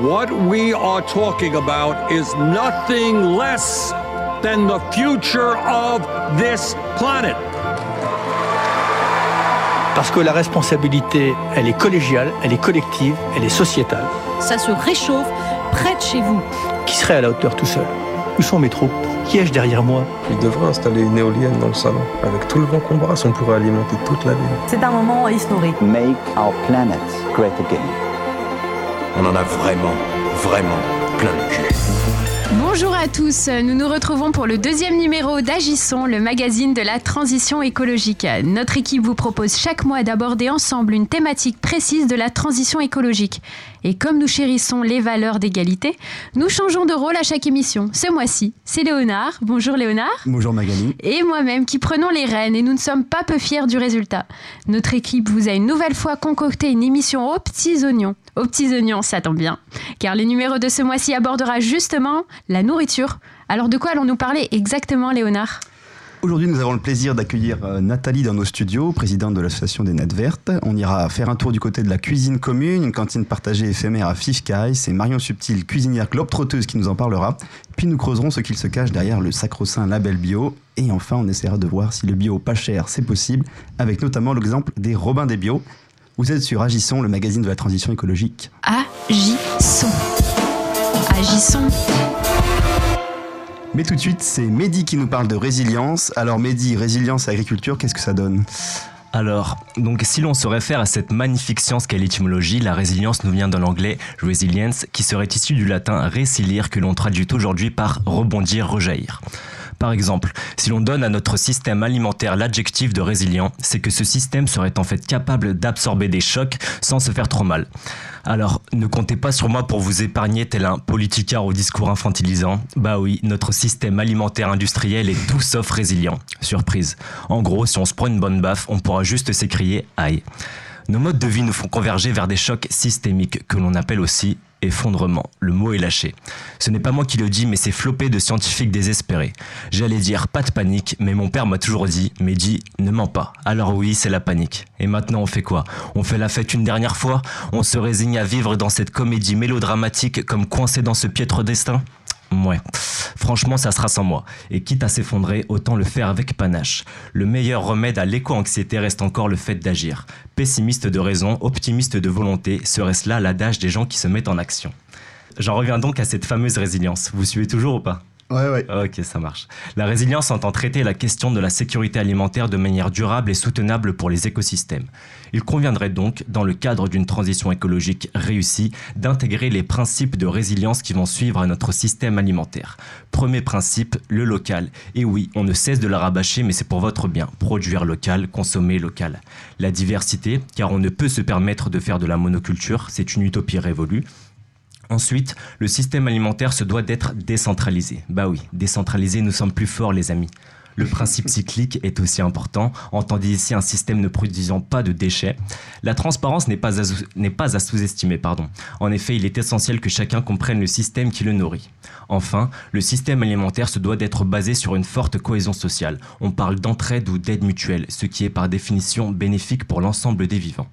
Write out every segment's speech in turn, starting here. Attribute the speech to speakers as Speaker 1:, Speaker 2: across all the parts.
Speaker 1: What we are talking about is nothing less than the future of this planet.
Speaker 2: Parce que la responsabilité, elle est collégiale, elle est collective, elle est sociétale.
Speaker 3: Ça se réchauffe près de chez vous.
Speaker 2: Qui serait à la hauteur tout seul? Où sont mes troupes? Qui ai-je derrière moi?
Speaker 4: Il devrait installer une éolienne dans le salon. Avec tout le vent qu'on brasse, on pourrait alimenter toute la ville.
Speaker 3: C'est un moment historique.
Speaker 5: Make our planet great again.
Speaker 6: On en a vraiment, vraiment plein le cul.
Speaker 7: Bonjour à tous, nous nous retrouvons pour le deuxième numéro d'Agissons, le magazine de la transition écologique. Notre équipe vous propose chaque mois d'aborder ensemble une thématique précise de la transition écologique. Et comme nous chérissons les valeurs d'égalité, nous changeons de rôle à chaque émission. Ce mois-ci, c'est Léonard. Bonjour Léonard.
Speaker 8: Bonjour Magali.
Speaker 7: Et moi-même qui prenons les rênes et nous ne sommes pas peu fiers du résultat. Notre équipe vous a une nouvelle fois concocté une émission aux petits oignons. Aux petits oignons, ça tombe bien. Car le numéro de ce mois-ci abordera justement la nourriture. Alors de quoi allons-nous parler exactement Léonard?
Speaker 8: Aujourd'hui, nous avons le plaisir d'accueillir euh, Nathalie dans nos studios, présidente de l'association des Nattes Vertes. On ira faire un tour du côté de la cuisine commune, une cantine partagée éphémère à Fifcaille. C'est Marion Subtil, cuisinière globe-trotteuse, qui nous en parlera. Puis nous creuserons ce qu'il se cache derrière le sacro-saint label bio. Et enfin, on essaiera de voir si le bio pas cher, c'est possible, avec notamment l'exemple des Robins des Bio. Vous êtes sur Agissons, le magazine de la transition écologique.
Speaker 7: Agissons. Agissons.
Speaker 8: Mais tout de suite, c'est Mehdi qui nous parle de résilience. Alors Mehdi, résilience et agriculture, qu'est-ce que ça donne?
Speaker 9: Alors, donc si l'on se réfère à cette magnifique science qu'est l'étymologie, la résilience nous vient de l'anglais resilience, qui serait issu du latin résilire, que l'on traduit aujourd'hui par rebondir, rejaillir. Par exemple, si l'on donne à notre système alimentaire l'adjectif de résilient, c'est que ce système serait en fait capable d'absorber des chocs sans se faire trop mal. Alors, ne comptez pas sur moi pour vous épargner tel un politicard au discours infantilisant. Bah oui, notre système alimentaire industriel est tout sauf résilient. Surprise. En gros, si on se prend une bonne baffe, on pourra juste s'écrier aïe. Nos modes de vie nous font converger vers des chocs systémiques que l'on appelle aussi effondrement. Le mot est lâché. Ce n'est pas moi qui le dis, mais c'est flopé de scientifiques désespérés. J'allais dire pas de panique, mais mon père m'a toujours dit, mais dit, ne mens pas. Alors oui, c'est la panique. Et maintenant, on fait quoi? On fait la fête une dernière fois? On se résigne à vivre dans cette comédie mélodramatique comme coincé dans ce piètre destin? Ouais. Franchement, ça sera sans moi. Et quitte à s'effondrer, autant le faire avec panache. Le meilleur remède à l'éco-anxiété reste encore le fait d'agir. Pessimiste de raison, optimiste de volonté, serait-ce là l'adage des gens qui se mettent en action J'en reviens donc à cette fameuse résilience. Vous suivez toujours ou pas?
Speaker 8: Ouais, ouais.
Speaker 9: Ok, ça marche. La résilience entend traiter la question de la sécurité alimentaire de manière durable et soutenable pour les écosystèmes. Il conviendrait donc, dans le cadre d'une transition écologique réussie, d'intégrer les principes de résilience qui vont suivre à notre système alimentaire. Premier principe, le local. Et oui, on ne cesse de la rabâcher, mais c'est pour votre bien. Produire local, consommer local. La diversité, car on ne peut se permettre de faire de la monoculture, c'est une utopie révolue. Ensuite, le système alimentaire se doit d'être décentralisé. Bah oui, décentralisé, nous sommes plus forts les amis. Le principe cyclique est aussi important. Entendez ici un système ne produisant pas de déchets. La transparence n'est pas, pas à sous-estimer. Pardon. En effet, il est essentiel que chacun comprenne le système qui le nourrit. Enfin, le système alimentaire se doit d'être basé sur une forte cohésion sociale. On parle d'entraide ou d'aide mutuelle, ce qui est par définition bénéfique pour l'ensemble des vivants.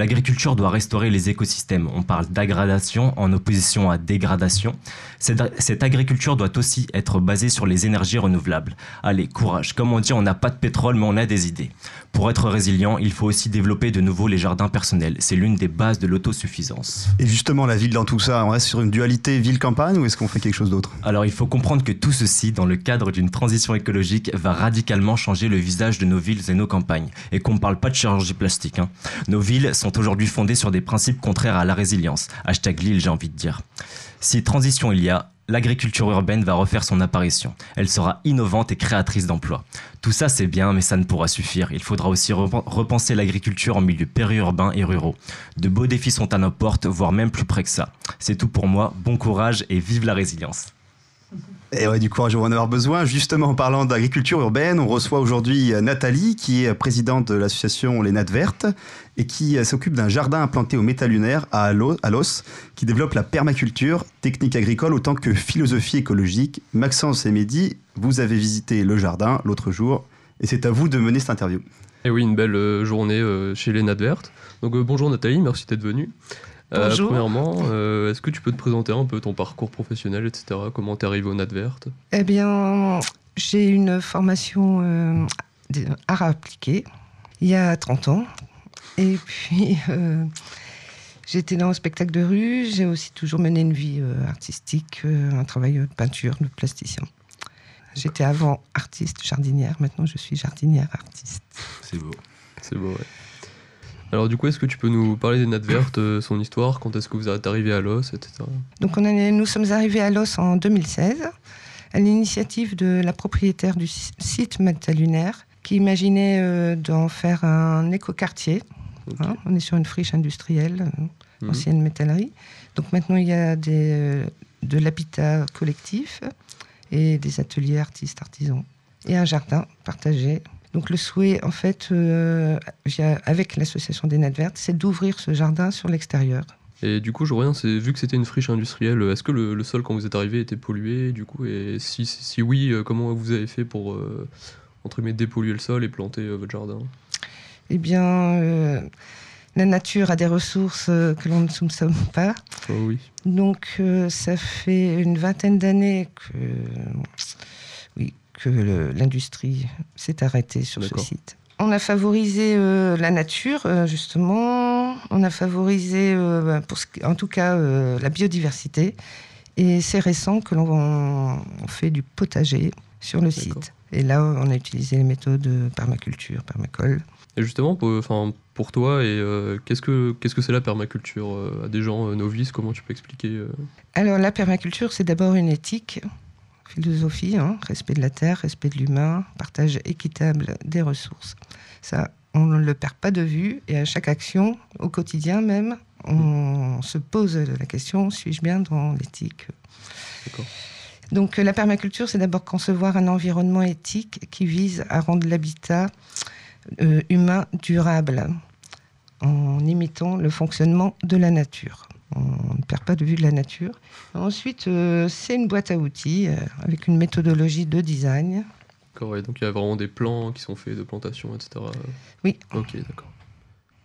Speaker 9: L'agriculture doit restaurer les écosystèmes. On parle d'aggradation en opposition à dégradation. Cette, cette, agriculture doit aussi être basée sur les énergies renouvelables. Allez, courage. Comme on dit, on n'a pas de pétrole, mais on a des idées. Pour être résilient, il faut aussi développer de nouveau les jardins personnels. C'est l'une des bases de l'autosuffisance.
Speaker 8: Et justement, la ville dans tout ça, on reste sur une dualité ville-campagne ou est-ce qu'on fait quelque chose d'autre?
Speaker 9: Alors, il faut comprendre que tout ceci, dans le cadre d'une transition écologique, va radicalement changer le visage de nos villes et nos campagnes. Et qu'on ne parle pas de chirurgie plastique. Hein. Nos villes sont aujourd'hui fondées sur des principes contraires à la résilience. Hashtag Lille, j'ai envie de dire. Si transition il y a, l'agriculture urbaine va refaire son apparition. Elle sera innovante et créatrice d'emplois. Tout ça c'est bien, mais ça ne pourra suffire. Il faudra aussi repenser l'agriculture en milieu périurbain et ruraux. De beaux défis sont à nos portes, voire même plus près que ça. C'est tout pour moi, bon courage et vive la résilience.
Speaker 8: Et ouais, du courage, on va en avoir besoin. Justement, en parlant d'agriculture urbaine, on reçoit aujourd'hui Nathalie, qui est présidente de l'association Les Nattes Vertes et qui s'occupe d'un jardin implanté au métal à Alos, qui développe la permaculture, technique agricole autant que philosophie écologique. Maxence et Mehdi, vous avez visité le jardin l'autre jour et c'est à vous de mener cette interview.
Speaker 4: Et oui, une belle journée chez Les Nattes Vertes. Donc bonjour Nathalie, merci d'être venue.
Speaker 10: Euh,
Speaker 11: Bonjour.
Speaker 10: premièrement, euh, est-ce que tu peux te présenter un peu ton parcours professionnel, etc. Comment t'es arrivé au Nadvert
Speaker 11: Eh bien, j'ai une formation euh, d'art appliqué il y a 30 ans. Et puis, euh, j'étais dans le spectacle de rue. J'ai aussi toujours mené une vie euh, artistique, euh, un travail de peinture, de plasticien. J'étais avant artiste jardinière. Maintenant, je suis jardinière artiste.
Speaker 9: C'est beau.
Speaker 10: C'est beau, ouais. Alors du coup, est-ce que tu peux nous parler des Nadvert, euh, son histoire, quand est-ce que vous êtes arrivé à Los, etc.
Speaker 11: Donc on est- nous sommes arrivés à Los en 2016, à l'initiative de la propriétaire du si- site Magdalunaire, qui imaginait euh, d'en faire un écoquartier. Hein, on est sur une friche industrielle, euh,
Speaker 10: Mhm.
Speaker 11: ancienne métallerie. Donc maintenant il y a des, euh, de l'habitat collectif et des ateliers artistes artisans et un jardin partagé. Donc le souhait, en fait, euh, via- avec l'association des Nadvertes, c'est d'ouvrir ce jardin sur l'extérieur.
Speaker 10: Et du coup, je reviens, c'est vu que c'était une friche industrielle, est-ce que le, le sol quand vous êtes arrivé était pollué du coup Et si, si, oui, euh, comment vous avez fait pour euh, entre guillemets dépolluer le sol et planter euh, votre jardin?
Speaker 11: Eh bien, euh, la nature a des ressources que l'on ne soupçonne pas.
Speaker 10: Oh oui.
Speaker 11: Donc, ça fait une vingtaine d'années que, oui, que l'industrie s'est arrêtée sur ce site. On a favorisé euh, la nature, euh, justement. On a favorisé, euh, bah, pour ce qui- en tout cas, la biodiversité. Et c'est récent que l'on on fait du potager sur le site. Et là, on a utilisé les méthodes de permaculture, permacole.
Speaker 10: Et justement, pour, enfin, pour toi, et euh, qu'est-ce que qu'est-ce que c'est la permaculture à des gens novices? Comment tu peux expliquer euh?
Speaker 11: Alors la permaculture, c'est d'abord une éthique, philosophie, hein, respect de la terre, respect de l'humain, partage équitable des ressources. Ça, on ne le perd pas de vue et à chaque action, au quotidien même, on se pose la question, suis-je bien dans l'éthique? Donc la permaculture, c'est d'abord concevoir un environnement éthique qui vise à rendre l'habitat euh, humain durable en imitant le fonctionnement de la nature. On ne perd pas de vue de la nature. Ensuite, euh, c'est une boîte à outils euh, avec une méthodologie de design.
Speaker 10: D'accord, ouais, donc il y a vraiment des plans qui sont faits de plantation, etc.
Speaker 11: Oui.
Speaker 10: Ok, d'accord.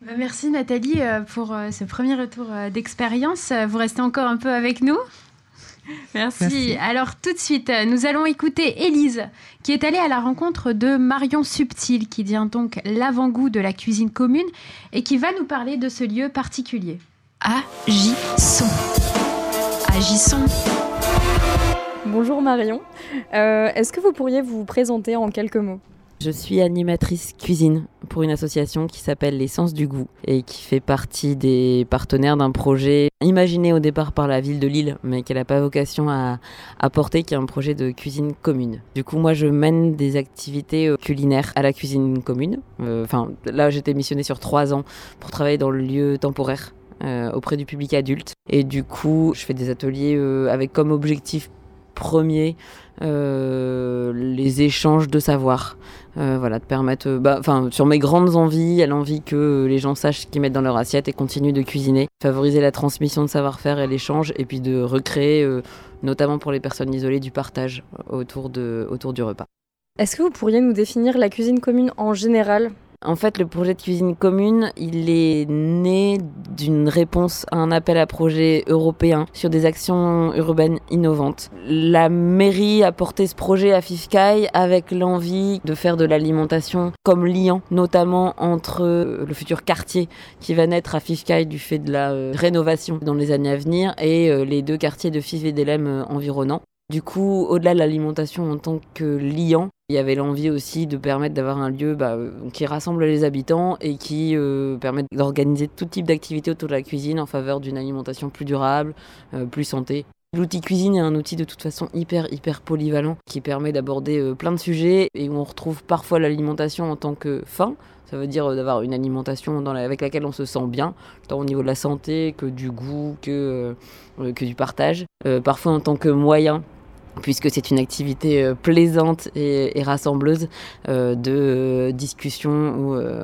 Speaker 7: Bah, Merci Nathalie euh, pour ce premier retour d'expérience. Vous restez encore un peu avec nous Merci.
Speaker 11: Merci.
Speaker 7: Alors tout de suite, nous allons écouter Élise, qui est allée à la rencontre de Marion Subtil, qui vient donc l'avant-goût de la cuisine commune et qui va nous parler de ce lieu particulier. Agissons. Agissons.
Speaker 12: Bonjour Marion, Euh, est-ce que vous pourriez vous présenter en quelques mots?
Speaker 13: Je suis animatrice cuisine pour une association qui s'appelle l'essence du goût et qui fait partie des partenaires d'un projet imaginé au départ par la ville de Lille mais qui n'a pas vocation à, à porter, qui est un projet de cuisine commune. Du coup, moi je mène des activités euh, culinaires à la cuisine commune. Euh, Enfin, là j'étais missionnée sur trois ans pour travailler dans le lieu temporaire euh, auprès du public adulte. Et du coup, je fais des ateliers euh, avec comme objectif premier euh, les échanges de savoir. Voilà, de permettre, bah, enfin, sur mes grandes envies, elle a envie que les gens sachent ce qu'ils mettent dans leur assiette et continuent de cuisiner, favoriser la transmission de savoir-faire et l'échange, et puis de recréer, notamment pour les personnes isolées, du partage autour, de, autour du repas.
Speaker 12: Est-ce que vous pourriez nous définir la cuisine commune en général?
Speaker 13: En fait, le projet de cuisine commune, il est né d'une réponse à un appel à projet européen sur des actions urbaines innovantes. La mairie a porté ce projet à Fifkai avec l'envie de faire de l'alimentation comme liant, notamment entre euh, le futur quartier qui va naître à Fifkai du fait de la euh, rénovation dans les années à venir et euh, les deux quartiers de Fif et d'Elem environnants. Du coup, au-delà de l'alimentation en tant que liant, il y avait l'envie aussi de permettre d'avoir un lieu bah, euh, qui rassemble les habitants et qui euh, permet d'organiser tout type d'activités autour de la cuisine en faveur d'une alimentation plus durable, euh, plus santé. L'outil cuisine est un outil de toute façon hyper hyper polyvalent qui permet d'aborder plein de sujets et où on retrouve parfois l'alimentation en tant que fin. Ça veut dire d'avoir une alimentation avec laquelle on se sent bien, tant au niveau de la santé que du goût, que, que du partage. Parfois en tant que moyen puisque c'est une activité euh, plaisante et, rassembleuse euh, de euh, discussion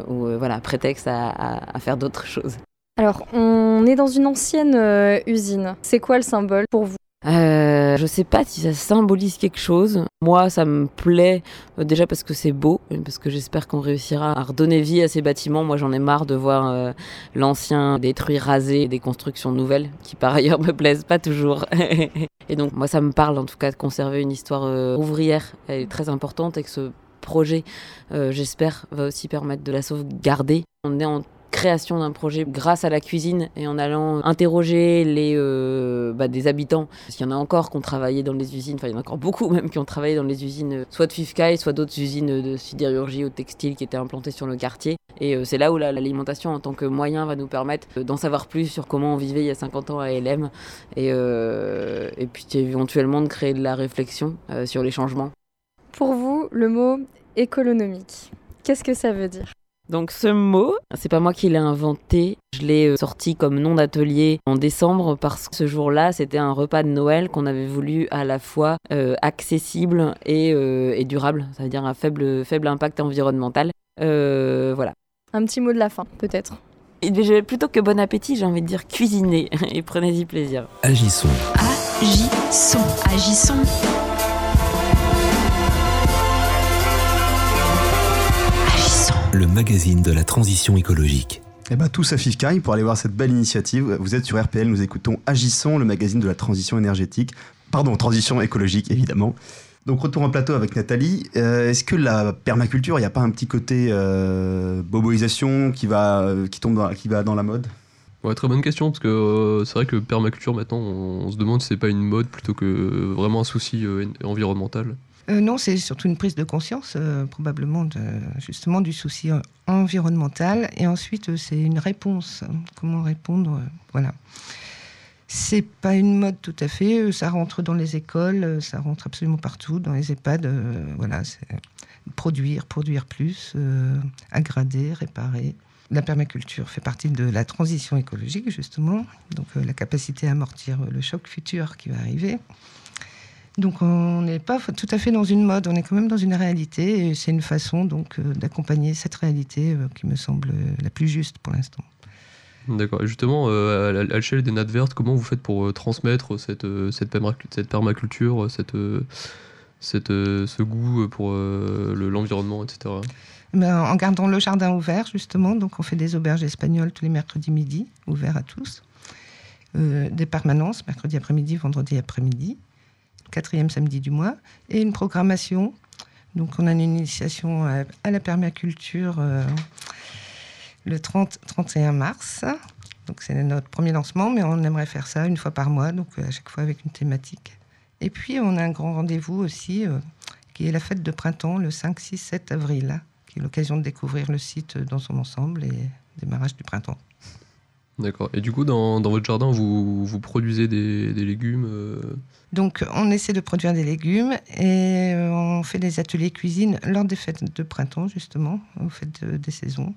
Speaker 13: ou, voilà, prétexte à, faire d'autres choses.
Speaker 12: Alors, on est dans une ancienne usine. C'est quoi le symbole pour vous?
Speaker 13: Euh, je sais pas si ça symbolise quelque chose. Moi, ça me plaît euh, déjà parce que c'est beau, parce que j'espère qu'on réussira à redonner vie à ces bâtiments. Moi, j'en ai marre de voir euh, l'ancien détruit, rasé, des constructions nouvelles qui par ailleurs me plaisent pas toujours. et donc, moi, ça me parle en tout cas de conserver une histoire euh, ouvrière. Elle est très importante et que ce projet, j'espère, va aussi permettre de la sauvegarder. On est en création d'un projet grâce à la cuisine et en allant interroger les euh, bah, des habitants. Parce qu'il y en a encore qui ont travaillé dans les usines, enfin il y en a encore beaucoup même qui ont travaillé dans les usines, euh, soit de Fifkai, soit d'autres usines de sidérurgie ou de textile qui étaient implantées sur le quartier. Et euh, c'est là où la- l'alimentation en tant que moyen va nous permettre d'en savoir plus sur comment on vivait il y a 50 ans à LM et, et puis éventuellement de créer de la réflexion sur les changements.
Speaker 12: Pour vous, le mot économique, qu'est-ce que ça veut dire?
Speaker 13: Donc ce mot, c'est pas moi qui l'ai inventé. Je l'ai euh, sorti comme nom d'atelier en décembre parce que ce jour-là, c'était un repas de Noël qu'on avait voulu à la fois euh, accessible et, euh, et durable, ça veut dire un faible, faible impact environnemental. Euh, voilà.
Speaker 12: Un petit mot de la fin, peut-être.
Speaker 13: J'ai- plutôt que bon appétit, j'ai envie de dire cuisiner et prenez-y plaisir.
Speaker 14: Agissons.
Speaker 7: Agissons, agissons.
Speaker 14: Le magazine de la transition écologique.
Speaker 8: Eh ben, tous à Fifkai pour aller voir cette belle initiative. Vous êtes sur RPL, nous écoutons Agissons, le magazine de la transition énergétique. Pardon, transition écologique, évidemment. Donc, retour en plateau avec Nathalie. Euh, Est-ce que la permaculture, il n'y a pas un petit côté euh, boboisation qui va, qui, tombe dans, qui va dans la mode?
Speaker 10: Ouais, très bonne question, parce que euh, c'est vrai que permaculture, maintenant, on, on se demande si c'est pas une mode plutôt que euh, vraiment un souci euh, en- environnemental.
Speaker 11: Euh, non, c'est surtout une prise de conscience, euh, probablement, justement, du souci euh, environnemental. Et ensuite, c'est une réponse. Comment répondre Voilà. C'est pas une mode tout à fait. Ça rentre dans les écoles, ça rentre absolument partout, dans les EHPAD. voilà, c'est produire, produire plus, euh, aggrader, réparer. La permaculture fait partie de la transition écologique, justement. Donc, la capacité à amortir le choc futur qui va arriver. Donc on n'est pas tout à fait dans une mode, on est quand même dans une réalité et c'est une façon donc euh, d'accompagner cette réalité euh, qui me semble euh, la plus juste pour l'instant.
Speaker 10: D'accord. Et justement, euh, à l'échelle des nattes vertes, comment vous faites pour euh, transmettre cette, euh, cette, permacu- cette permaculture, cette, cette, ce goût pour le- l'environnement, etc.
Speaker 11: Ben, en gardant le jardin ouvert justement, donc on fait des auberges espagnoles tous les mercredis midi, ouverts à tous. Des permanences, mercredi après-midi, vendredi après-midi, quatrième samedi du mois, et une programmation. Donc on a une initiation à, à la permaculture euh, le 30, 31 mars. Donc c'est notre premier lancement, mais on aimerait faire ça une fois par mois, donc euh, à chaque fois avec une thématique. Et puis on a un grand rendez-vous aussi, euh, qui est la fête de printemps, le 5, 6, 7 avril, qui est l'occasion de découvrir le site dans son ensemble et démarrage du printemps.
Speaker 10: D'accord. Et du coup, dans, dans votre jardin, vous, vous produisez des, des légumes euh,
Speaker 11: Donc, on essaie de produire des légumes et euh, on fait des ateliers cuisine lors des fêtes de printemps, justement, aux fêtes de- des saisons.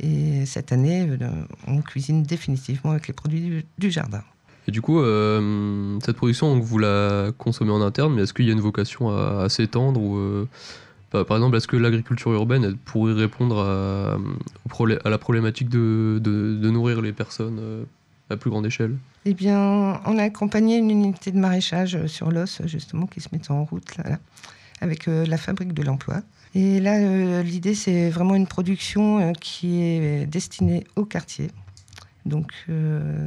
Speaker 11: Et cette année, euh, on cuisine définitivement avec les produits du, du jardin.
Speaker 10: Et du coup, euh, cette production, vous la consommez en interne, mais est-ce qu'il y a une vocation à, à s'étendre ou, euh, par par exemple, est-ce que l'agriculture urbaine pourrait répondre à, la problématique de, nourrir les personnes euh, à plus grande échelle?
Speaker 11: Eh bien, on a accompagné une unité de maraîchage euh, sur l'os, justement, qui se met en route, là, avec euh, la fabrique de l'emploi. Et là, l'idée, c'est vraiment une production qui est destinée au quartier. Donc,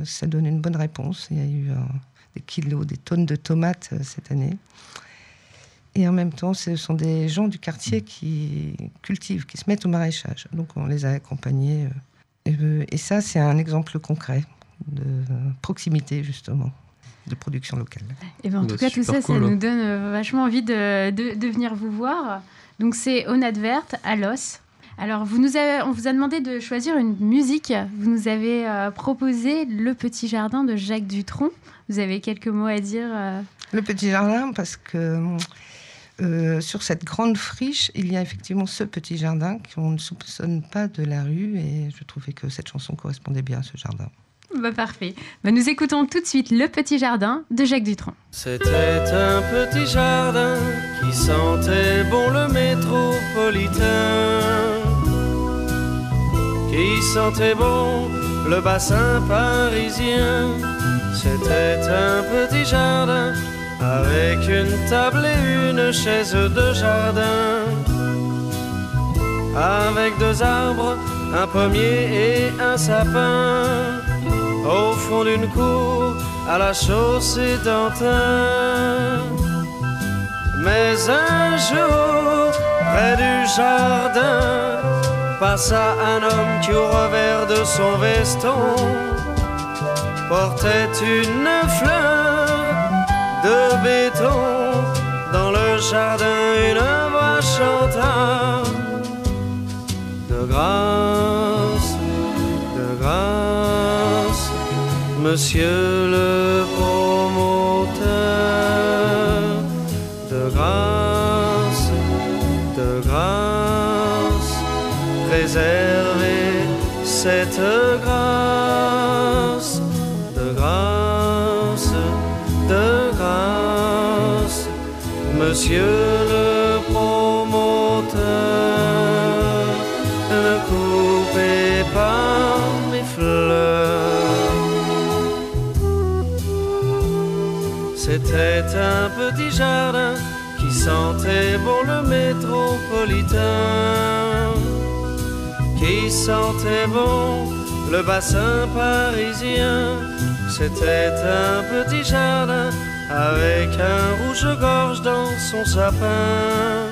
Speaker 11: ça donne une bonne réponse. Il y a eu des kilos, des tonnes de tomates cette année. Et en même temps, ce sont des gens du quartier qui cultivent, qui se mettent au maraîchage. Donc, on les a accompagnés. euh, et, euh, et ça, c'est un exemple concret de proximité, justement, de production locale.
Speaker 7: Et ben, en
Speaker 11: Bah,
Speaker 7: tout cas, tout ça, ça
Speaker 11: cool,
Speaker 7: nous donne euh, vachement envie de, de- de venir vous voir. Donc, c'est Onat Verte à Los. Alors, vous nous avez- on vous a demandé de choisir une musique. Vous nous avez euh, proposé Le Petit Jardin de Jacques Dutronc. Vous avez quelques mots à dire euh,
Speaker 11: Le petit jardin, parce que euh, sur cette grande friche, il y a effectivement ce petit jardin qu'on ne soupçonne pas de la rue, et je trouvais que cette chanson correspondait bien à ce jardin.
Speaker 7: bah, Parfait. Bah, nous écoutons tout de suite Le Petit Jardin de Jacques Dutronc.
Speaker 15: C'était un petit jardin qui sentait bon le métropolitain, qui sentait bon le bassin parisien. C'était un petit jardin avec une table et une chaise de jardin. Avec deux arbres, un pommier et un sapin. Au fond d'une cour, à la chaussée d'Antin. Mais un jour, près du jardin, passa un homme qui au revers de son veston portait une fleur de béton. Dans le jardin, une voix chanta de grâce, de grâce, monsieur le promoteur, monsieur le promoteur, ne coupez pas mes fleurs. C'était un petit jardin qui sentait bon le métropolitain, qui sentait bon le bassin parisien. C'était un petit jardin avec un rouge-gorge dans son sapin,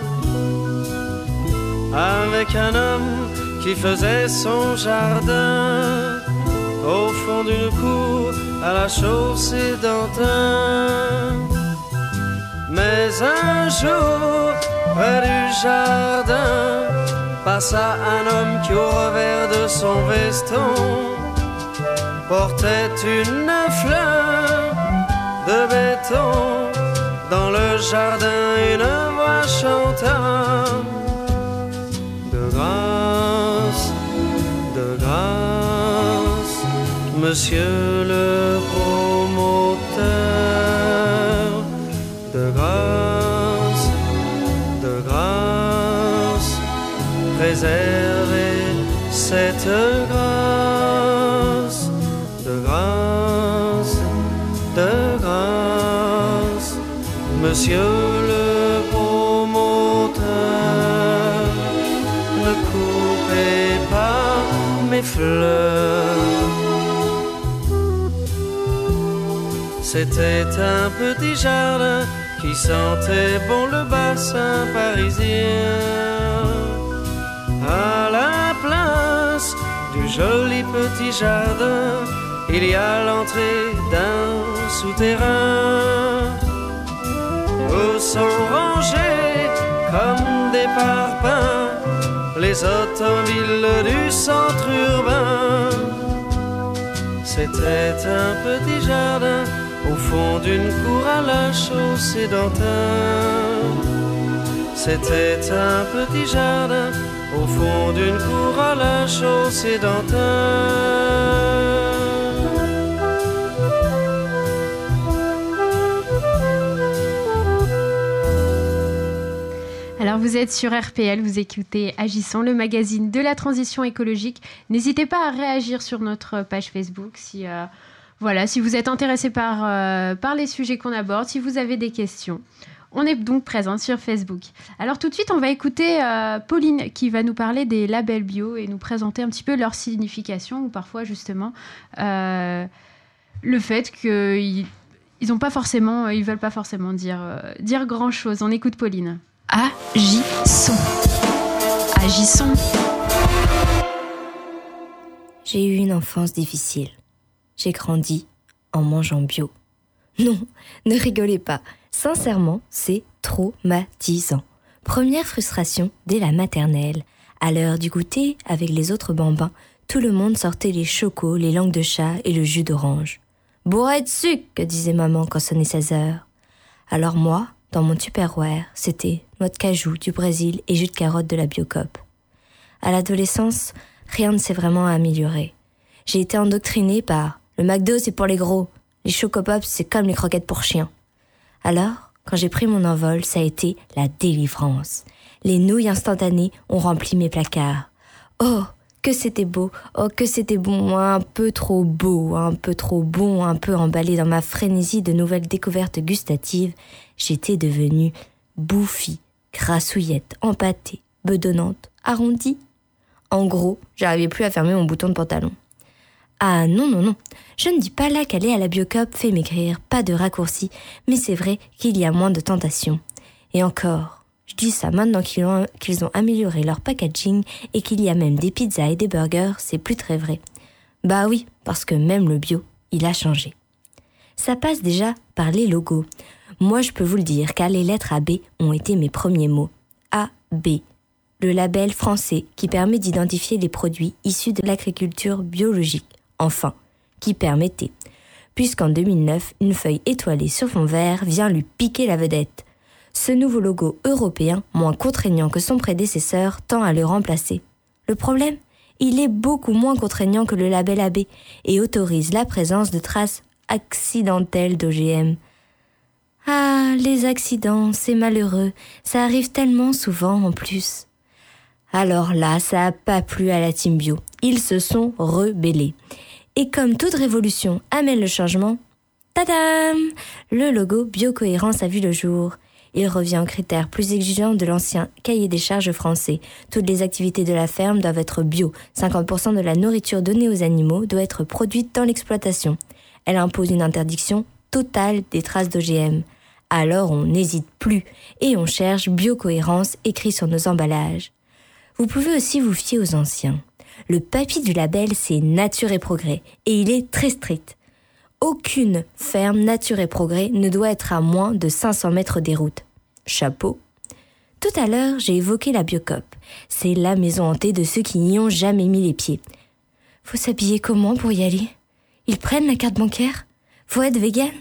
Speaker 15: avec un homme qui faisait son jardin. Au fond d'une cour à la chaussée d'Antin. Mais un jour, près du jardin, passa un homme qui au revers de son veston portait une fleur de béton. Dans le jardin, une voix chanta de grâce, de grâce, monsieur le promoteur, de grâce, de grâce, préservez cette grâce, de grâce, monsieur le ne coupez pas mes fleurs. C'était un petit jardin qui sentait bon le bassin parisien. À la place du joli petit jardin, il y a l'entrée d'un souterrain où sont rangés comme des parpaings les automobiles du centre urbain. C'était un petit jardin au fond d'une cour à la chaussée d'Antin. C'était un petit jardin au fond d'une cour à la chaussée d'Antin.
Speaker 7: Vous êtes sur RPL, vous écoutez Agissons, le magazine de la transition écologique. N'hésitez pas à réagir sur notre page Facebook si, euh, voilà, si vous êtes intéressé par, euh, par les sujets qu'on aborde, si vous avez des questions. On est donc présent sur Facebook. Alors tout de suite, on va écouter euh, Pauline qui va nous parler des labels bio et nous présenter un petit peu leur signification ou parfois justement le fait qu'ils ils ont pas forcément, ils veulent pas forcément dire, dire grand chose. On écoute Pauline.
Speaker 16: Agissons. Agissons.
Speaker 17: J'ai eu une enfance difficile. J'ai grandi en mangeant bio. Non, ne rigolez pas. Sincèrement, c'est traumatisant. Première frustration dès la maternelle. À l'heure du goûter, avec les autres bambins, tout le monde sortait les chocos, les langues de chat et le jus d'orange. Bourrée de sucre, disait maman quand sonnait 16 heures. Alors moi, dans mon Tupperware, c'était noix de cajou du Brésil et jus de carotte de la Biocop. À l'adolescence, rien ne s'est vraiment amélioré. J'ai été endoctrinée par le McDo c'est pour les gros, les chocopops c'est comme les croquettes pour chiens. Alors, quand j'ai pris mon envol, ça a été la délivrance. Les nouilles instantanées ont rempli mes placards. Oh, que c'était beau, oh que c'était bon, un peu trop beau, un peu trop bon, un peu emballé dans ma frénésie de nouvelles découvertes gustatives, j'étais devenue bouffie, grassouillette, empâtée, bedonnante, arrondie. En gros, j'arrivais plus à fermer mon bouton de pantalon. Ah non, non, non. Je ne dis pas là qu'aller à la Biocop fait maigrir, pas de raccourci, mais c'est vrai qu'il y a moins de tentations. Et encore, je dis ça maintenant qu'ils ont, qu'ils ont amélioré leur packaging et qu'il y a même des pizzas et des burgers, c'est plus très vrai. Bah oui, parce que même le bio, il a changé. Ça passe déjà par les logos. Moi, je peux vous le dire, car les lettres AB ont été mes premiers mots. A, B. Le label français qui permet d'identifier les produits issus de l'agriculture biologique. Enfin, qui permettait. Puisqu'en 2009, une feuille étoilée sur fond vert vient lui piquer la vedette. Ce nouveau logo européen, moins contraignant que son prédécesseur, tend à le remplacer. Le problème Il est beaucoup moins contraignant que le label AB et autorise la présence de traces accidentelles d'OGM. Ah, les accidents, c'est malheureux, ça arrive tellement souvent en plus. Alors là, ça n'a pas plu à la team bio. Ils se sont rebellés. Et comme toute révolution amène le changement, tadam Le logo Biocohérence a vu le jour. Il revient aux critères plus exigeants de l'ancien cahier des charges français. Toutes les activités de la ferme doivent être bio. 50% de la nourriture donnée aux animaux doit être produite dans l'exploitation. Elle impose une interdiction totale des traces d'OGM. Alors on n'hésite plus et on cherche biocohérence écrit sur nos emballages. Vous pouvez aussi vous fier aux anciens. Le papier du label, c'est Nature et Progrès, et il est très strict. Aucune ferme Nature et Progrès ne doit être à moins de 500 mètres des routes. Chapeau. Tout à l'heure, j'ai évoqué la Biocop. C'est la maison hantée de ceux qui n'y ont jamais mis les pieds. Faut s'habiller comment pour y aller? Ils prennent la carte bancaire? Faut être vegan?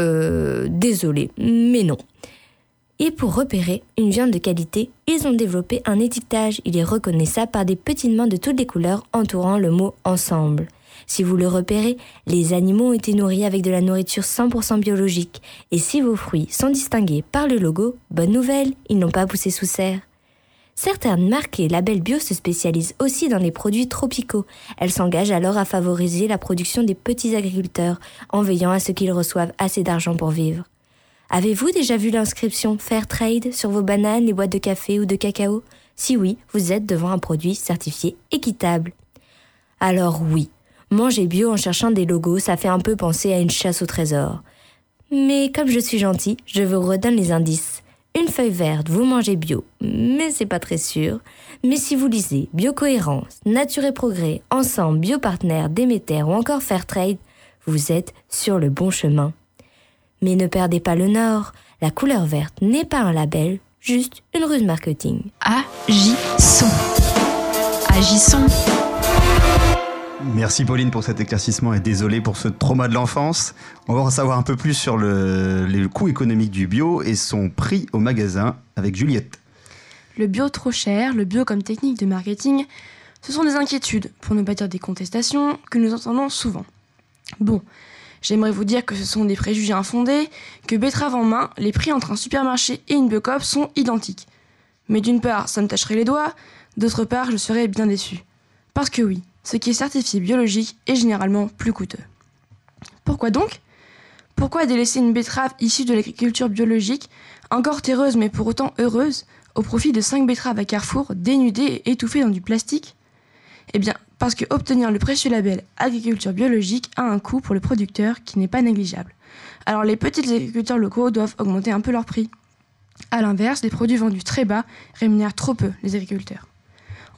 Speaker 17: Euh, désolé, mais non. Et pour repérer une viande de qualité, ils ont développé un étiquetage. Il est reconnaissable par des petites mains de toutes les couleurs entourant le mot ensemble. Si vous le repérez, les animaux ont été nourris avec de la nourriture 100% biologique. Et si vos fruits sont distingués par le logo, bonne nouvelle, ils n'ont pas poussé sous serre. Certaines marques et labels bio se spécialisent aussi dans les produits tropicaux. Elles s'engagent alors à favoriser la production des petits agriculteurs en veillant à ce qu'ils reçoivent assez d'argent pour vivre. Avez-vous déjà vu l'inscription Fair Trade sur vos bananes, les boîtes de café ou de cacao? Si oui, vous êtes devant un produit certifié équitable. Alors oui, manger bio en cherchant des logos, ça fait un peu penser à une chasse au trésor. Mais comme je suis gentil, je vous redonne les indices. Une feuille verte, vous mangez bio, mais c'est pas très sûr. Mais si vous lisez Biocohérence, Nature et Progrès, Ensemble, Biopartner, Déméter ou encore Fairtrade, vous êtes sur le bon chemin. Mais ne perdez pas le nord, la couleur verte n'est pas un label, juste une ruse marketing.
Speaker 16: Agissons. Agissons.
Speaker 8: Merci Pauline pour cet éclaircissement et désolé pour ce trauma de l'enfance. On va en savoir un peu plus sur le, les coûts économiques du bio et son prix au magasin avec Juliette.
Speaker 18: Le bio trop cher, le bio comme technique de marketing, ce sont des inquiétudes, pour ne pas dire des contestations, que nous entendons souvent. Bon, j'aimerais vous dire que ce sont des préjugés infondés, que betterave en main, les prix entre un supermarché et une biocop sont identiques. Mais d'une part, ça me tâcherait les doigts, d'autre part, je serais bien déçu. Parce que oui, ce qui est certifié biologique est généralement plus coûteux. Pourquoi donc? Pourquoi délaisser une betterave issue de l'agriculture biologique, encore terreuse mais pour autant heureuse, au profit de 5 betteraves à Carrefour dénudées et étouffées dans du plastique? Eh bien, parce que obtenir le précieux label agriculture biologique a un coût pour le producteur qui n'est pas négligeable. Alors les petits agriculteurs locaux doivent augmenter un peu leur prix. A l'inverse, les produits vendus très bas rémunèrent trop peu les agriculteurs.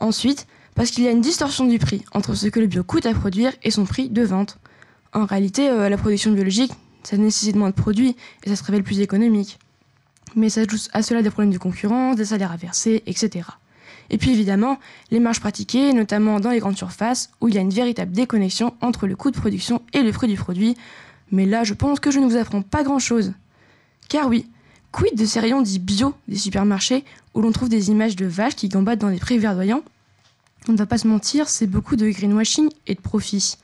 Speaker 18: Ensuite, parce qu'il y a une distorsion du prix entre ce que le bio coûte à produire et son prix de vente. En réalité, euh, la production biologique, ça nécessite moins de produits et ça se révèle plus économique. Mais ça ajoute à cela des problèmes de concurrence, des salaires à verser, etc. Et puis évidemment, les marges pratiquées, notamment dans les grandes surfaces, où il y a une véritable déconnexion entre le coût de production et le prix du produit. Mais là, je pense que je ne vous apprends pas grand-chose. Car oui, quid de ces rayons dits bio des supermarchés, où l'on trouve des images de vaches qui gambadent dans des prés verdoyants on ne va pas se mentir, c'est beaucoup de greenwashing et de profit.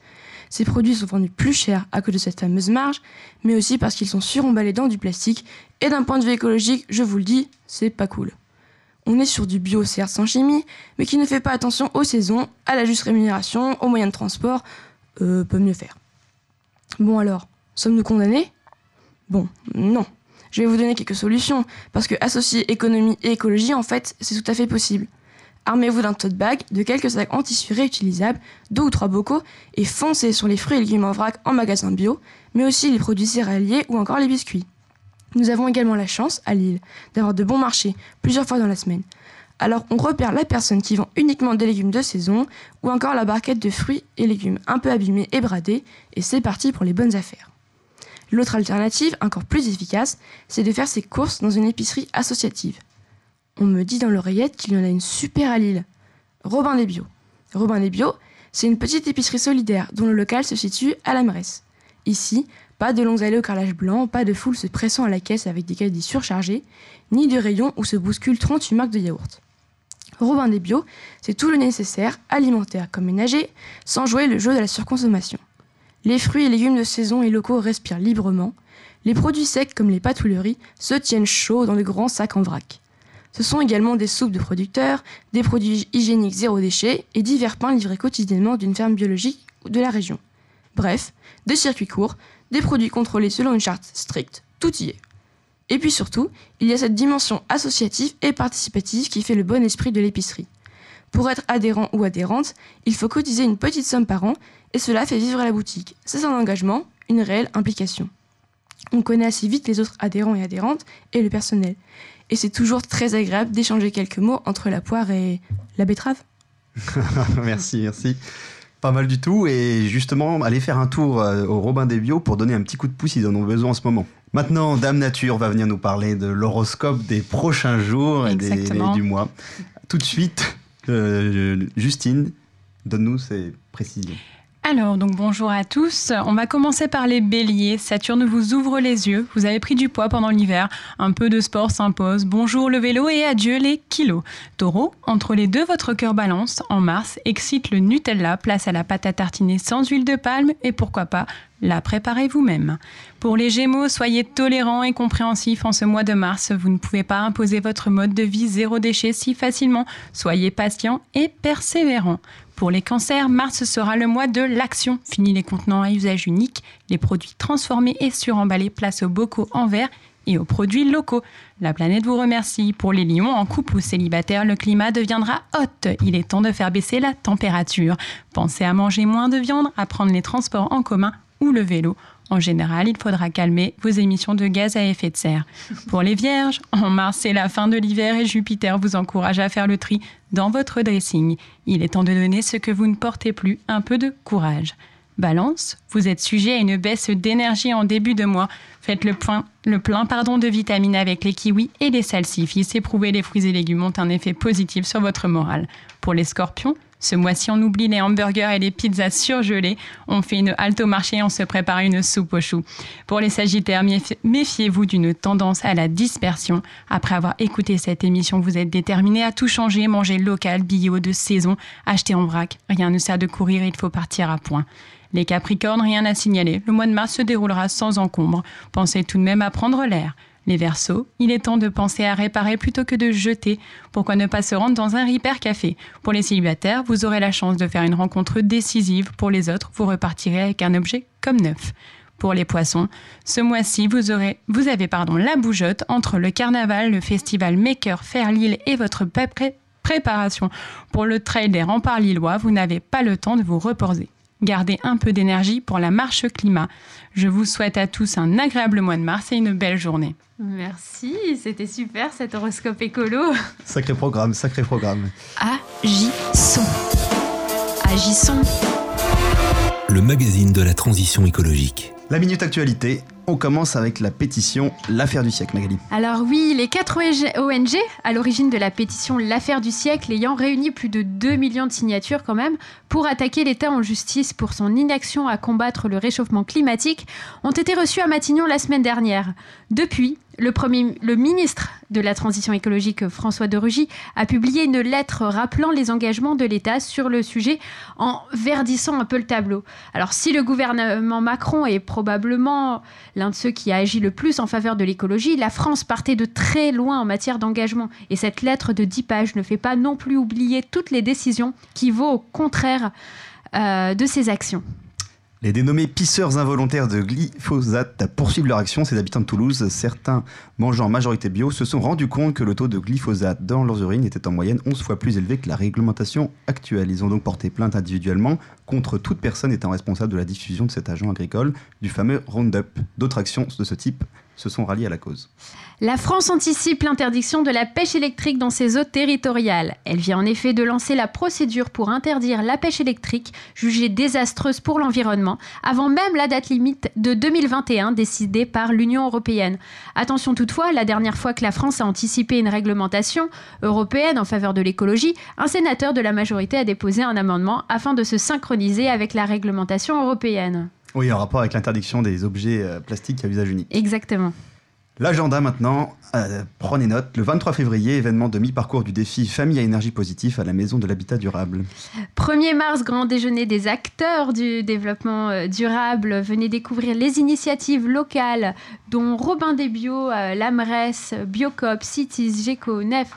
Speaker 18: Ces produits sont vendus plus cher à cause de cette fameuse marge, mais aussi parce qu'ils sont suremballés dans du plastique, et d'un point de vue écologique, je vous le dis, c'est pas cool. On est sur du bio, certes sans chimie, mais qui ne fait pas attention aux saisons, à la juste rémunération, aux moyens de transport. Euh, peut mieux faire. Bon alors, sommes-nous condamnés? Bon, non. Je vais vous donner quelques solutions, parce que associer économie et écologie, en fait, c'est tout à fait possible. Armez-vous d'un tote bag, de quelques sacs en tissu réutilisables, deux ou trois bocaux, et foncez sur les fruits et légumes en vrac en magasin bio, mais aussi les produits céréaliers ou encore les biscuits. Nous avons également la chance, à Lille, d'avoir de bons marchés plusieurs fois dans la semaine. Alors on repère la personne qui vend uniquement des légumes de saison ou encore la barquette de fruits et légumes un peu abîmés et bradés et c'est parti pour les bonnes affaires. L'autre alternative, encore plus efficace, c'est de faire ses courses dans une épicerie associative. On me dit dans l'oreillette qu'il y en a une super à. Robin des Bio. Robin des Bio, c'est une petite épicerie solidaire dont le local se situe à la Mresse. Ici, pas de longues allées au carrelage blanc, pas de foule se pressant à la caisse avec des caddies surchargés, ni de rayons où se bousculent 38 marques de yaourt. Robin des Bio, c'est tout le nécessaire, alimentaire comme ménager, sans jouer le jeu de la surconsommation. Les fruits et légumes de saison et locaux respirent librement. Les produits secs comme les pâtes se tiennent chauds dans de grands sacs en vrac. Ce sont également des soupes de producteurs, des produits hygiéniques zéro déchet et divers pains livrés quotidiennement d'une ferme biologique de la région. Bref, des circuits courts, des produits contrôlés selon une charte stricte, tout y est. Et puis surtout, il y a cette dimension associative et participative qui fait le bon esprit de l'épicerie. Pour être adhérent ou adhérente, il faut cotiser une petite somme par an et cela fait vivre la boutique. C'est un engagement, une réelle implication. On connaît assez vite les autres adhérents et adhérentes et le personnel. Et c'est toujours très agréable d'échanger quelques mots entre la poire et la betterave.
Speaker 8: merci, merci. Pas mal du tout. Et justement, allez faire un tour euh, au Robin des Bio pour donner un petit coup de pouce, ils en ont besoin en ce moment. Maintenant, Dame Nature va venir nous parler de l'horoscope des prochains jours et, des, du mois. Tout de suite, euh, Justine, donne-nous ces précisions.
Speaker 19: Alors, donc bonjour à tous. On va commencer par les béliers. Saturne vous ouvre les yeux. Vous avez pris du poids pendant l'hiver. Un peu de sport s'impose. Bonjour le vélo et adieu les kilos. Taureau, entre les deux, votre cœur balance. En mars, excite le Nutella, place à la pâte à tartiner sans huile de palme et pourquoi pas la préparez vous-même. Pour les Gémeaux, soyez tolérants et compréhensifs en ce mois de mars. Vous ne pouvez pas imposer votre mode de vie zéro déchet si facilement. Soyez patient et persévérant. Pour les cancers, mars sera le mois de l'action. Fini les contenants à usage unique, les produits transformés et suremballés, place aux bocaux en verre et aux produits locaux. La planète vous remercie. Pour les lions, en couple ou célibataire, le climat deviendra hot. Il est temps de faire baisser la température. Pensez à manger moins de viande, à prendre les transports en commun ou le vélo. En général, il faudra calmer vos émissions de gaz à effet de serre. Pour les vierges, en mars, c'est la fin de l'hiver et Jupiter vous encourage à faire le tri dans votre dressing. Il est temps de donner ce que vous ne portez plus, un peu de courage. Balance, vous êtes sujet à une baisse d'énergie en début de mois. Faites le, plein pardon, de vitamines avec les kiwis et les salsifis. Prouvé, les fruits et légumes ont un effet positif sur votre morale. Pour les scorpions, ce mois-ci, on oublie les hamburgers et les pizzas surgelées. On fait une halte au marché et on se prépare une soupe aux choux. Pour les Sagittaires, méfiez-vous d'une tendance à la dispersion. Après avoir écouté cette émission, vous êtes déterminés à tout changer, manger local, bio de saison, acheter en vrac. Rien ne sert de courir, il faut partir à point. Les Capricornes, rien à signaler. Le mois de mars se déroulera sans encombre. Pensez tout de même à prendre l'air. Les versos, il est temps de penser à réparer plutôt que de jeter. Pourquoi ne pas se rendre dans un Repair Café Pour les célibataires, vous aurez la chance de faire une rencontre décisive. Pour les autres, vous repartirez avec un objet comme neuf. Pour les poissons, ce mois-ci, vous, aurez, vous avez pardon, la bougeotte entre le carnaval, le festival Maker Faire Lille et votre préparation pour le trail des remparts lillois. Vous n'avez pas le temps de vous reposer. Gardez un peu d'énergie pour la marche climat. Je vous souhaite à tous un agréable mois de mars et une belle journée.
Speaker 7: Merci, c'était super cet horoscope écolo.
Speaker 8: Sacré programme, sacré programme.
Speaker 16: Agissons. Agissons.
Speaker 14: Le magazine de la transition écologique.
Speaker 8: La minute actualité, on commence avec la pétition L'affaire du siècle, Magali.
Speaker 7: Alors oui, les quatre ONG à l'origine de la pétition L'affaire du siècle ayant réuni plus de 2 millions de signatures quand même pour attaquer l'État en justice pour son inaction à combattre le réchauffement climatique ont été reçues à Matignon la semaine dernière. Depuis, le, premier, le ministre de la Transition écologique, François de Rugy, a publié une lettre rappelant les engagements de l'État sur le sujet en verdissant un peu le tableau. Alors si le gouvernement Macron est probablement l'un de ceux qui a agi le plus en faveur de l'écologie, la France partait de très loin en matière d'engagement. Et cette lettre de 10 pages ne fait pas non plus oublier toutes les décisions qui vont au contraire euh, de ses actions.
Speaker 8: Les dénommés pisseurs involontaires de glyphosate poursuivent leur action. Ces habitants de Toulouse, certains mangeant en majorité bio, se sont rendus compte que le taux de glyphosate dans leurs urines était en moyenne 11 fois plus élevé que la réglementation actuelle. Ils ont donc porté plainte individuellement contre toute personne étant responsable de la diffusion de cet agent agricole, du fameux Roundup. D'autres actions de ce type se sont ralliées à la cause.
Speaker 7: La France anticipe l'interdiction de la pêche électrique dans ses eaux territoriales. Elle vient en effet de lancer la procédure pour interdire la pêche électrique, jugée désastreuse pour l'environnement, avant même la date limite de 2021 décidée par l'Union européenne. Attention toutefois, la dernière fois que la France a anticipé une réglementation européenne en faveur de l'écologie, un sénateur de la majorité a déposé un amendement afin de se synchroniser avec la réglementation européenne.
Speaker 8: Oui, en rapport avec l'interdiction des objets euh, plastiques à usage unique.
Speaker 7: Exactement.
Speaker 8: L'agenda maintenant, euh, prenez note, le 23 février, événement de mi-parcours du défi Famille à énergie positive à la Maison de l'Habitat Durable.
Speaker 7: 1er mars, grand déjeuner des acteurs du développement euh, durable. Venez découvrir les initiatives locales dont Robin des Bio, euh, l'AMRES, Biocop, Cities, GECO, NEF,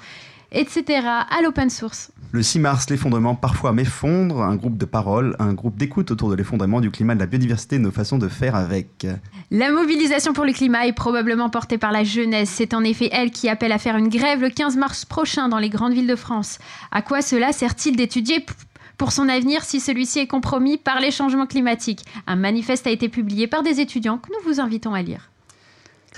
Speaker 7: etc. à l'open source.
Speaker 8: Le 6 mars, l'effondrement parfois m'effondre, un groupe de paroles, un groupe d'écoute autour de l'effondrement du climat, de la biodiversité, nos façons de faire avec.
Speaker 7: La mobilisation pour le climat est probablement portée par la jeunesse. C'est en effet elle qui appelle à faire une grève le 15 mars prochain dans les grandes villes de France. À quoi cela sert-il d'étudier pour son avenir si celui-ci est compromis par les changements climatiques? Un manifeste a été publié par des étudiants que nous vous invitons à lire.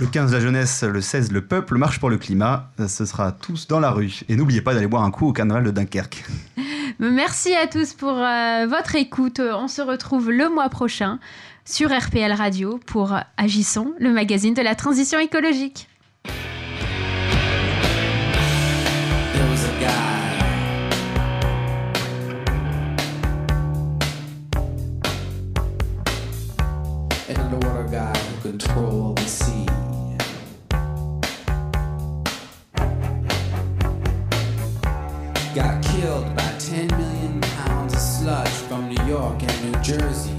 Speaker 8: Le 15, la jeunesse, le 16, le peuple, marche pour le climat. Ce sera tous dans la rue. Et n'oubliez pas d'aller boire un coup au carnaval de Dunkerque.
Speaker 7: Merci à tous pour euh, votre écoute. On se retrouve le mois prochain sur RPL Radio pour Agissons, le magazine de la transition écologique.
Speaker 20: Jersey.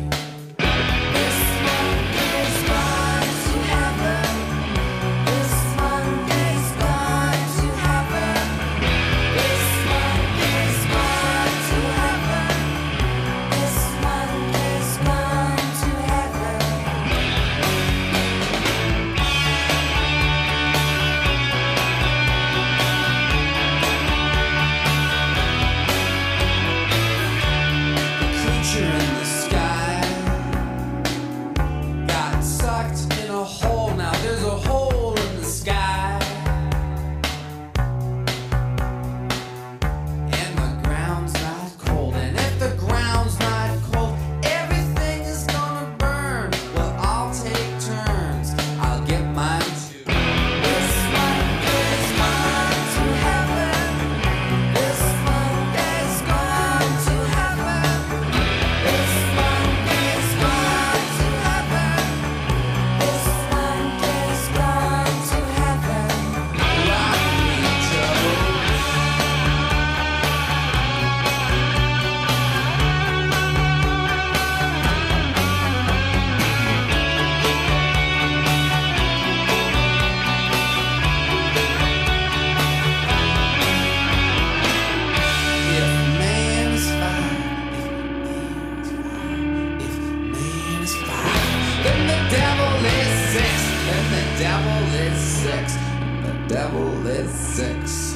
Speaker 20: Devil is sex.